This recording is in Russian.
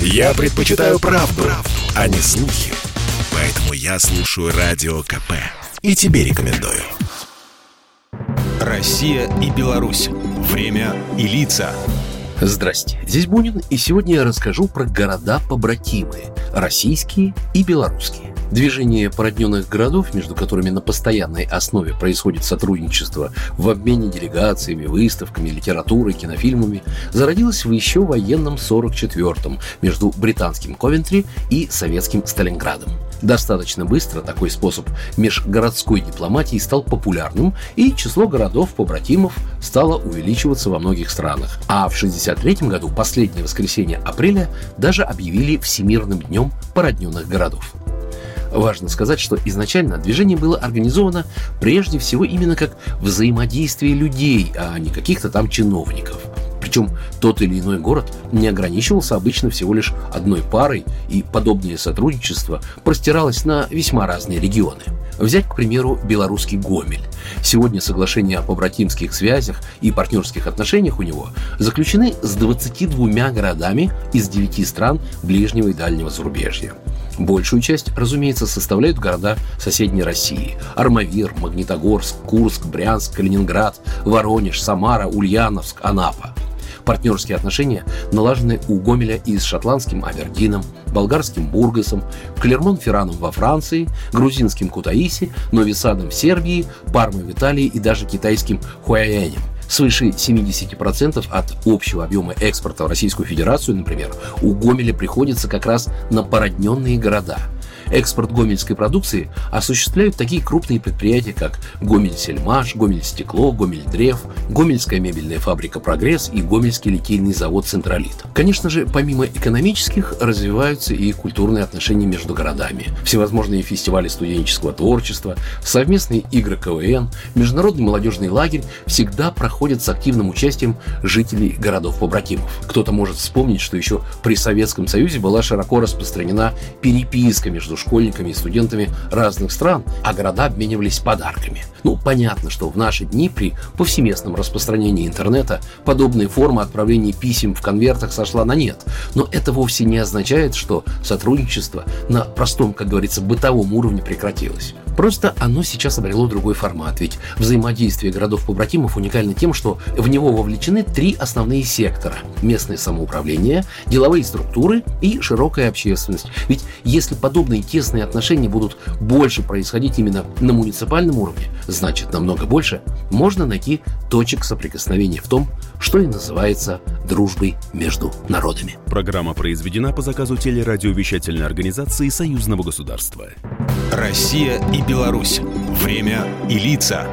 Я предпочитаю правду, правду, а не слухи. Поэтому я слушаю Радио КП. И тебе рекомендую. Россия и Беларусь. Время и лица. Здрасте, здесь Бунин, и сегодня я расскажу про города-побратимы, российские и белорусские. Движение породненных городов, между которыми на постоянной основе происходит сотрудничество в обмене делегациями, выставками, литературой, кинофильмами, зародилось в еще военном 44-м между британским Ковентри и советским Сталинградом. Достаточно быстро такой способ межгородской дипломатии стал популярным, и число городов-побратимов стало увеличиваться во многих странах. А в 1963 году, последнее воскресенье апреля, даже объявили Всемирным днем породненных городов. Важно сказать, что изначально движение было организовано прежде всего именно как взаимодействие людей, а не каких-то там чиновников. Причем тот или иной город не ограничивался обычно всего лишь одной парой, и подобное сотрудничество простиралось на весьма разные регионы. Взять, к примеру, белорусский Гомель. Сегодня соглашения о побратимских связях и партнерских отношениях у него заключены с 22 городами из 9 стран ближнего и дальнего зарубежья. Большую часть, разумеется, составляют города соседней России. Армавир, Магнитогорск, Курск, Брянск, Калининград, Воронеж, Самара, Ульяновск, Анапа. Партнерские отношения налажены у Гомеля и с шотландским Авердином, болгарским Бургасом, Клермон-Ферраном во Франции, грузинским Кутаиси, Новисадом в Сербии, Пармой в Италии и даже китайским Хуайянем – Свыше 70% от общего объема экспорта в Российскую Федерацию, например, у Гомеля приходится как раз на породненные города – Экспорт гомельской продукции осуществляют такие крупные предприятия, как Гомель-Сельмаш, Гомель-Стекло, Гомель-Древ, Гомельская мебельная фабрика «Прогресс» и Гомельский литейный завод «Централит». Конечно же, помимо экономических, развиваются и культурные отношения между городами. Всевозможные фестивали студенческого творчества, совместные игры КВН, международный молодежный лагерь всегда проходят с активным участием жителей городов-побратимов. Кто-то может вспомнить, что еще при Советском Союзе была широко распространена переписка между между школьниками и студентами разных стран, а города обменивались подарками. Ну, понятно, что в наши дни при повсеместном распространении интернета подобная форма отправления писем в конвертах сошла на нет. Но это вовсе не означает, что сотрудничество на простом, как говорится, бытовом уровне прекратилось. Просто оно сейчас обрело другой формат, ведь взаимодействие городов-побратимов уникально тем, что в него вовлечены три основные сектора – местное самоуправление, деловые структуры и широкая общественность. Ведь если подобные тесные отношения будут больше происходить именно на муниципальном уровне, значит намного больше, можно найти точек соприкосновения в том, что и называется дружбой между народами. Программа произведена по заказу телерадиовещательной организации Союзного государства. Россия и Беларусь. Время и лица.